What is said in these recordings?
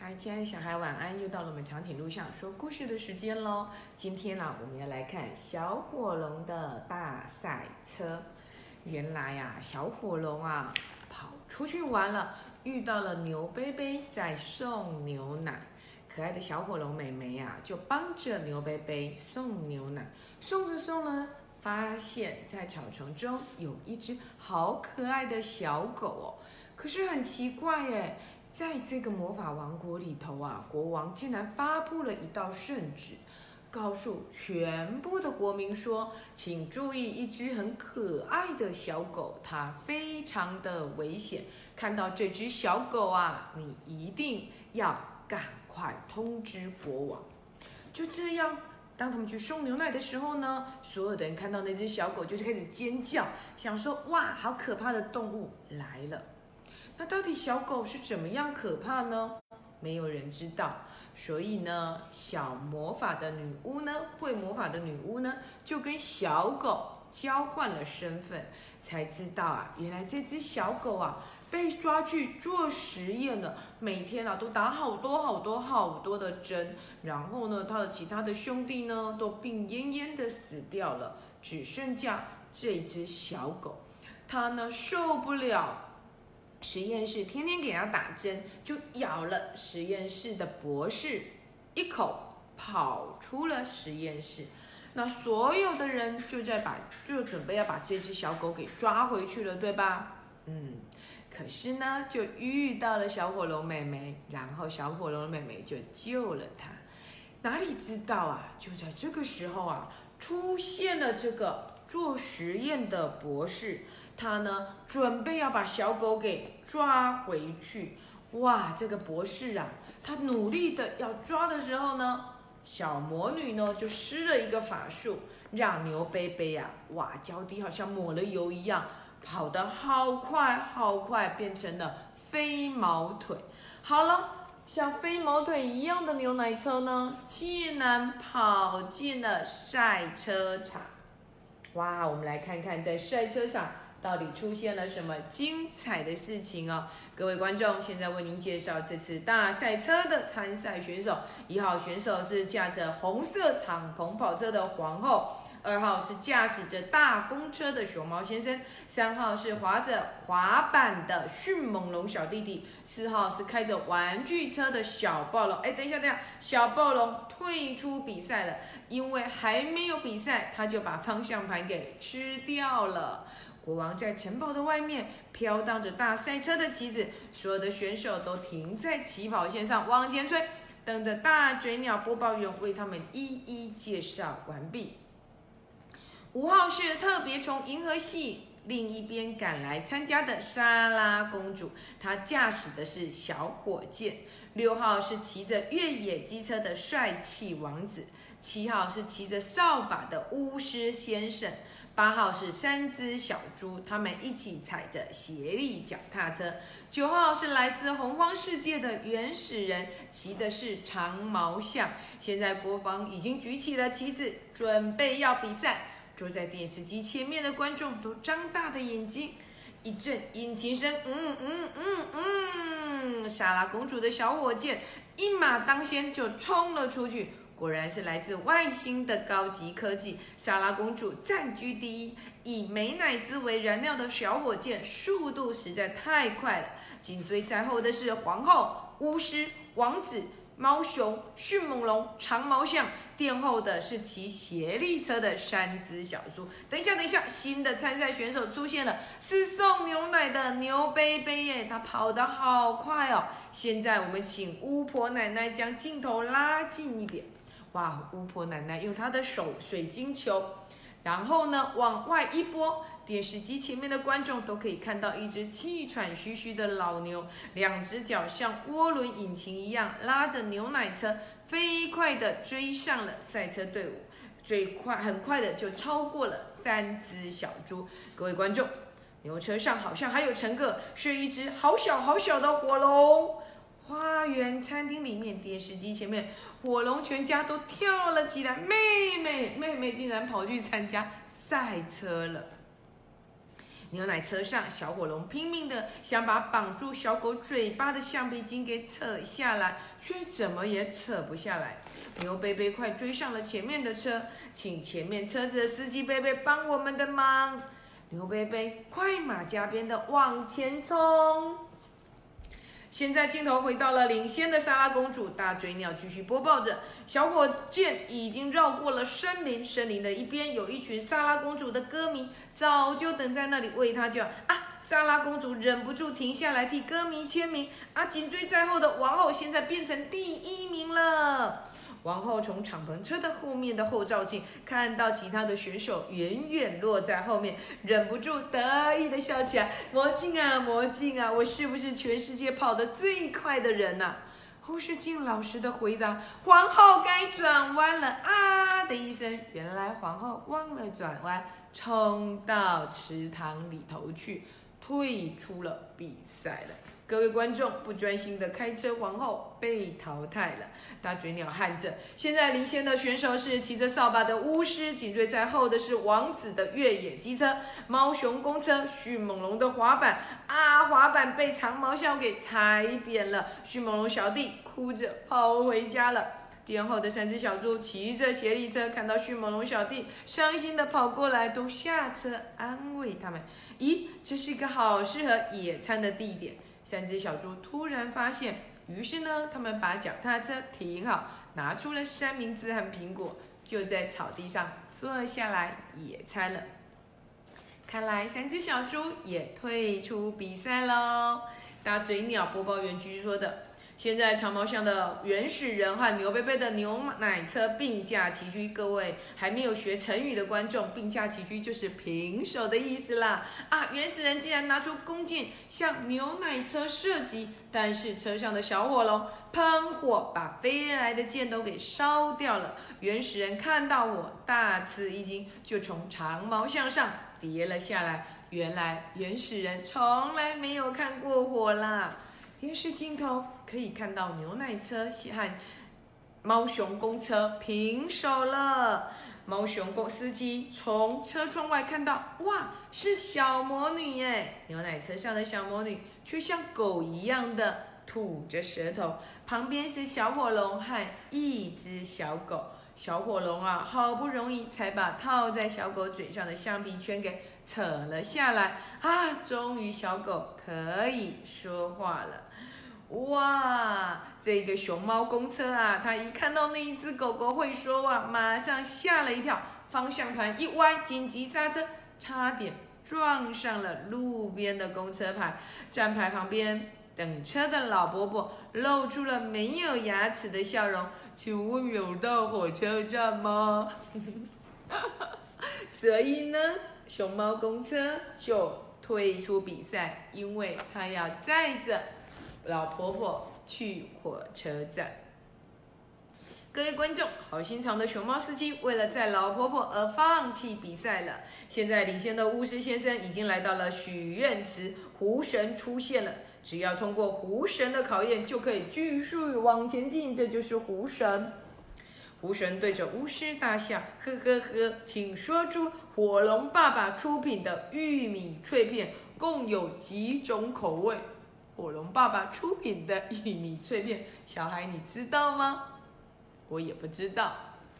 嗨，亲爱的小孩，晚安！又到了我们长颈鹿上说故事的时间喽。今天呢，我们要来看小火龙的大赛车。原来呀，小火龙啊，跑出去玩了，遇到了牛贝贝在送牛奶。可爱的小火龙妹妹呀，就帮着牛贝贝送牛奶。送着送着，发现在草丛中有一只好可爱的小狗哦。可是很奇怪耶。在这个魔法王国里头啊，国王竟然发布了一道圣旨，告诉全部的国民说：“请注意，一只很可爱的小狗，它非常的危险。看到这只小狗啊，你一定要赶快通知国王。”就这样，当他们去送牛奶的时候呢，所有的人看到那只小狗，就是开始尖叫，想说：“哇，好可怕的动物来了！”那到底小狗是怎么样可怕呢？没有人知道。所以呢，小魔法的女巫呢，会魔法的女巫呢，就跟小狗交换了身份，才知道啊，原来这只小狗啊，被抓去做实验了，每天啊都打好多好多好多的针，然后呢，他的其他的兄弟呢，都病恹恹的死掉了，只剩下这只小狗，它呢受不了。实验室天天给他打针，就咬了实验室的博士一口，跑出了实验室。那所有的人就在把，就准备要把这只小狗给抓回去了，对吧？嗯，可是呢，就遇到了小火龙妹妹，然后小火龙妹妹就救了它。哪里知道啊，就在这个时候啊，出现了这个做实验的博士。他呢，准备要把小狗给抓回去。哇，这个博士啊，他努力的要抓的时候呢，小魔女呢就施了一个法术，让牛贝贝呀，哇，脚底好像抹了油一样，跑得好快好快，变成了飞毛腿。好了，像飞毛腿一样的牛奶车呢，竟然跑进了赛车场。哇，我们来看看在赛车场。到底出现了什么精彩的事情哦？各位观众，现在为您介绍这次大赛车的参赛选手。一号选手是驾着红色敞篷跑车的皇后，二号是驾驶着大公车的熊猫先生，三号是滑着滑板的迅猛龙小弟弟，四号是开着玩具车的小暴龙。哎，等一下，等一下，小暴龙退出比赛了，因为还没有比赛，他就把方向盘给吃掉了。国王在城堡的外面飘荡着大赛车的旗子，所有的选手都停在起跑线上往前追，等着大嘴鸟播报员为他们一一介绍完毕。五号是特别从银河系另一边赶来参加的莎拉公主，她驾驶的是小火箭。六号是骑着越野机车的帅气王子，七号是骑着扫把的巫师先生。八号是三只小猪，他们一起踩着斜力脚踏车。九号是来自洪荒世界的原始人，骑的是长毛象。现在国防已经举起了旗子，准备要比赛。坐在电视机前面的观众都张大的眼睛，一阵引擎声，嗯嗯嗯嗯，莎拉公主的小火箭一马当先就冲了出去。果然是来自外星的高级科技，莎拉公主占据第一。以美乃滋为燃料的小火箭速度实在太快了，紧追在后的是皇后、巫师、王子、猫熊、迅猛龙、长毛象，殿后的是骑斜力车的三只小猪。等一下，等一下，新的参赛选手出现了，是送牛奶的牛杯杯耶，他跑得好快哦。现在我们请巫婆奶奶将镜头拉近一点。哇！巫婆奶奶用她的手水晶球，然后呢往外一拨，电视机前面的观众都可以看到一只气喘吁吁的老牛，两只脚像涡轮引擎一样拉着牛奶车，飞快地追上了赛车队伍，最快很快的就超过了三只小猪。各位观众，牛车上好像还有乘客，是一只好小好小的火龙。花园餐厅里面，电视机前面，火龙全家都跳了起来。妹妹，妹妹竟然跑去参加赛车了。牛奶车上，小火龙拼命的想把绑住小狗嘴巴的橡皮筋给扯下来，却怎么也扯不下来。牛贝贝快追上了前面的车，请前面车子的司机贝贝帮我们的忙。牛贝贝快马加鞭的往前冲。现在镜头回到了领先的萨拉公主，大嘴鸟继续播报着：小火箭已经绕过了森林，森林的一边有一群萨拉公主的歌迷，早就等在那里为她叫啊！萨拉公主忍不住停下来替歌迷签名。啊，紧追在后的玩偶现在变成第一名了。王后从敞篷车的后面的后照镜看到其他的选手远远落在后面，忍不住得意的笑起来。魔镜啊，魔镜啊，我是不是全世界跑得最快的人呐？后视镜老实的回答：皇后该转弯了啊的一声，原来皇后忘了转弯，冲到池塘里头去，退出了比赛了。各位观众，不专心的开车，皇后被淘汰了。大嘴鸟喊着：“现在领先的选手是骑着扫把的巫师，紧追在后的是王子的越野机车、猫熊公车、迅猛龙的滑板。啊，滑板被长毛象给踩扁了，迅猛龙小弟哭着跑回家了。殿后的三只小猪骑着斜力车，看到迅猛龙小弟，伤心的跑过来，都下车安慰他们。咦，这是一个好适合野餐的地点。”三只小猪突然发现，于是呢，他们把脚踏车停好，拿出了三明治和苹果，就在草地上坐下来野餐了。看来三只小猪也退出比赛喽。大嘴鸟播报员继续说的。现在长毛象的原始人和牛贝贝的牛奶车并驾齐驱。各位还没有学成语的观众，并驾齐驱就是平手的意思啦！啊，原始人竟然拿出弓箭向牛奶车射击，但是车上的小火龙喷火把飞来的箭都给烧掉了。原始人看到火大吃一惊，就从长毛象上跌了下来。原来原始人从来没有看过火啦！电视镜头可以看到牛奶车和猫熊公车平手了。猫熊公司机从车窗外看到，哇，是小魔女耶！牛奶车上的小魔女却像狗一样的吐着舌头，旁边是小火龙和一只小狗。小火龙啊，好不容易才把套在小狗嘴上的橡皮圈给扯了下来啊，终于小狗可以说话了。哇，这个熊猫公车啊，它一看到那一只狗狗会说话，马上吓了一跳，方向盘一歪，紧急刹车，差点撞上了路边的公车牌。站牌旁边等车的老伯伯露出了没有牙齿的笑容，请问有到火车站吗？所以呢，熊猫公车就退出比赛，因为它要载着。老婆婆去火车站。各位观众，好心肠的熊猫司机为了载老婆婆而放弃比赛了。现在领先的巫师先生已经来到了许愿池，湖神出现了，只要通过湖神的考验，就可以继续往前进。这就是湖神。湖神对着巫师大笑，呵呵呵，请说出火龙爸爸出品的玉米脆片共有几种口味？火龙爸爸出品的玉米脆片，小孩你知道吗？我也不知道。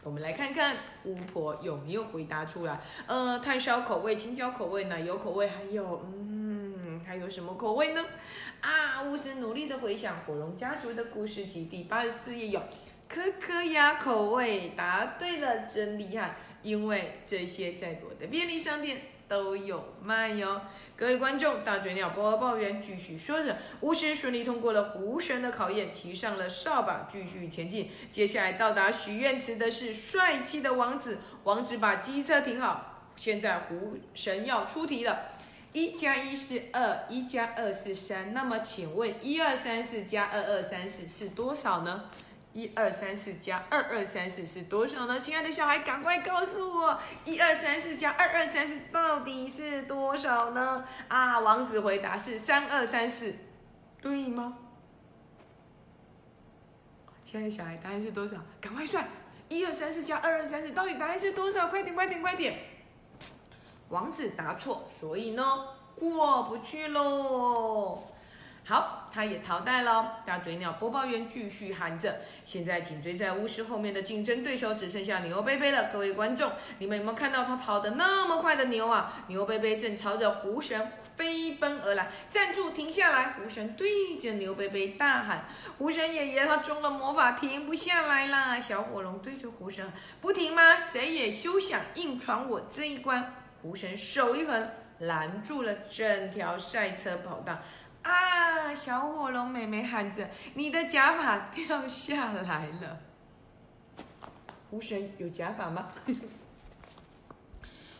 我们来看看巫婆有没有回答出来。呃，炭烧口味、青椒口味、奶油口味，还有嗯，还有什么口味呢？啊，巫师努力的回想《火龙家族的故事集》第八十四页有可可鸭口味，答对了，真厉害！因为这些在我的便利商店。都有卖哟！各位观众，大嘴鸟播报员继续说着，巫师顺利通过了湖神的考验，骑上了扫把，继续前进。接下来到达许愿池的是帅气的王子，王子把机车停好。现在湖神要出题了，一加一是二，一加二是三，那么请问一二三四加二二三四是多少呢？一二三四加二二三四是多少呢？亲爱的小孩，赶快告诉我，一二三四加二二三四到底是多少呢？啊，王子回答是三二三四，对吗？亲爱的小孩，答案是多少？赶快算，一二三四加二二三四到底答案是多少？快点，快点，快点！王子答错，所以呢，过不去喽。好，他也淘汰了。大嘴鸟播报员继续喊着：“现在紧追在巫师后面的竞争对手只剩下牛贝贝了。各位观众，你们有没有看到他跑得那么快的牛啊？牛贝贝正朝着狐神飞奔而来。站住，停下来！”狐神对着牛贝贝大喊：“狐神爷爷，他中了魔法，停不下来啦！”小火龙对着狐神：“不停吗？谁也休想硬闯我这一关！”狐神手一横，拦住了整条赛车跑道。啊！小火龙妹妹喊着：“你的假发掉下来了。”狐神有假发吗？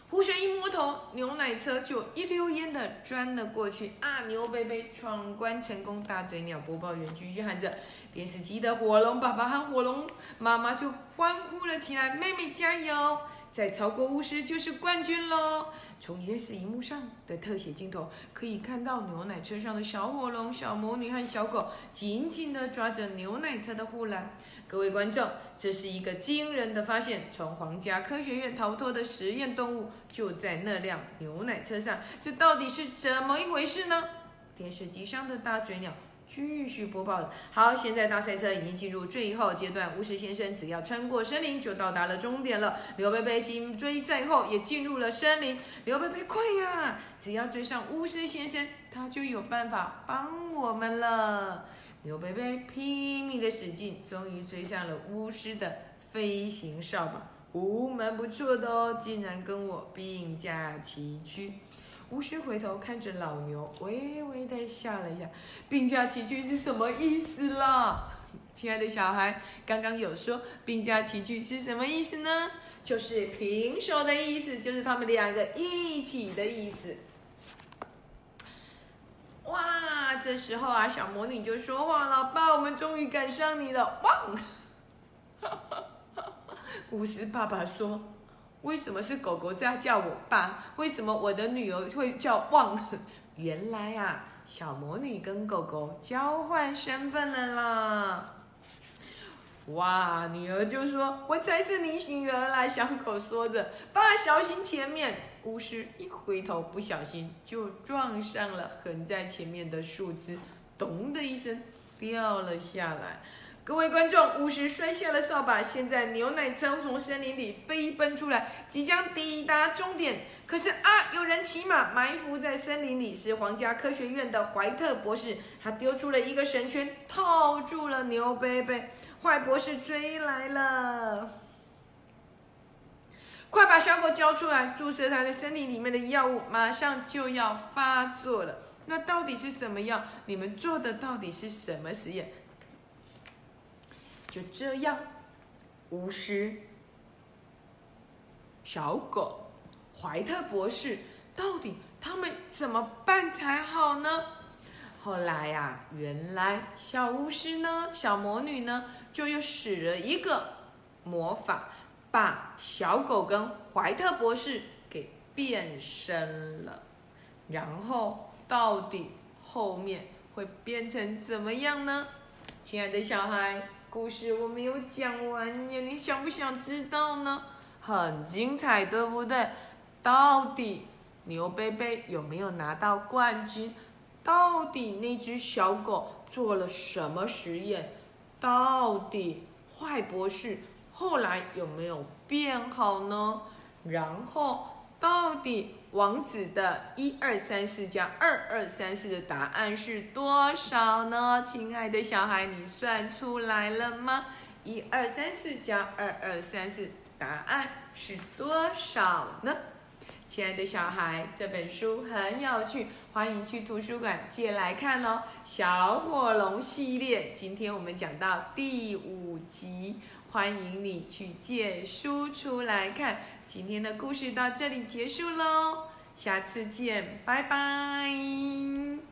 狐神一摸头，牛奶车就一溜烟的钻了过去。啊！牛贝贝闯关成功！大嘴鸟播报员继续喊着，电视机的火龙爸爸和火龙妈妈就欢呼了起来：“妹妹加油！再超过巫师就是冠军喽！”从电视荧幕上的特写镜头可以看到，牛奶车上的小火龙、小魔女和小狗紧紧地抓着牛奶车的护栏。各位观众，这是一个惊人的发现：从皇家科学院逃脱的实验动物就在那辆牛奶车上，这到底是怎么一回事呢？电视机上的大嘴鸟。继续播报。好，现在大赛车已经进入最后阶段，巫师先生只要穿过森林就到达了终点了。刘贝贝紧追在后，也进入了森林。刘贝贝快呀！只要追上巫师先生，他就有办法帮我们了。刘贝贝拼命的使劲，终于追上了巫师的飞行扫把。呜，蛮不错的哦，竟然跟我并驾齐驱。巫师回头看着老牛，微微的笑了一下。并驾齐驱是什么意思啦？亲爱的小孩，刚刚有说并驾齐驱是什么意思呢？就是平手的意思，就是他们两个一起的意思。哇，这时候啊，小魔女就说话了：“爸，我们终于赶上你了！”汪！巫师爸爸说。为什么是狗狗在叫我爸？为什么我的女儿会叫旺？原来啊，小魔女跟狗狗交换身份了啦！哇，女儿就说：“我才是你女儿啦！”小狗说着：“爸，小心前面！”巫师一回头，不小心就撞上了横在前面的树枝，咚的一声掉了下来。各位观众，巫师摔下了扫把，现在牛奶车从森林里飞奔出来，即将抵达终点。可是啊，有人骑马埋伏在森林里，是皇家科学院的怀特博士。他丢出了一个绳圈，套住了牛贝贝。坏博士追来了，快把小狗交出来！注射它的森林里面的药物马上就要发作了。那到底是什么药？你们做的到底是什么实验？就这样，巫师、小狗、怀特博士，到底他们怎么办才好呢？后来呀，原来小巫师呢，小魔女呢，就又使了一个魔法，把小狗跟怀特博士给变身了。然后到底后面会变成怎么样呢？亲爱的小孩。故事我没有讲完呀，你想不想知道呢？很精彩，对不对？到底牛贝贝有没有拿到冠军？到底那只小狗做了什么实验？到底坏博士后来有没有变好呢？然后到底？王子的一二三四加二二三四的答案是多少呢？亲爱的小孩，你算出来了吗？一二三四加二二三四，答案是多少呢？亲爱的小孩，这本书很有趣，欢迎去图书馆借来看哦。小火龙系列，今天我们讲到第五集，欢迎你去借书出来看。今天的故事到这里结束喽，下次见，拜拜。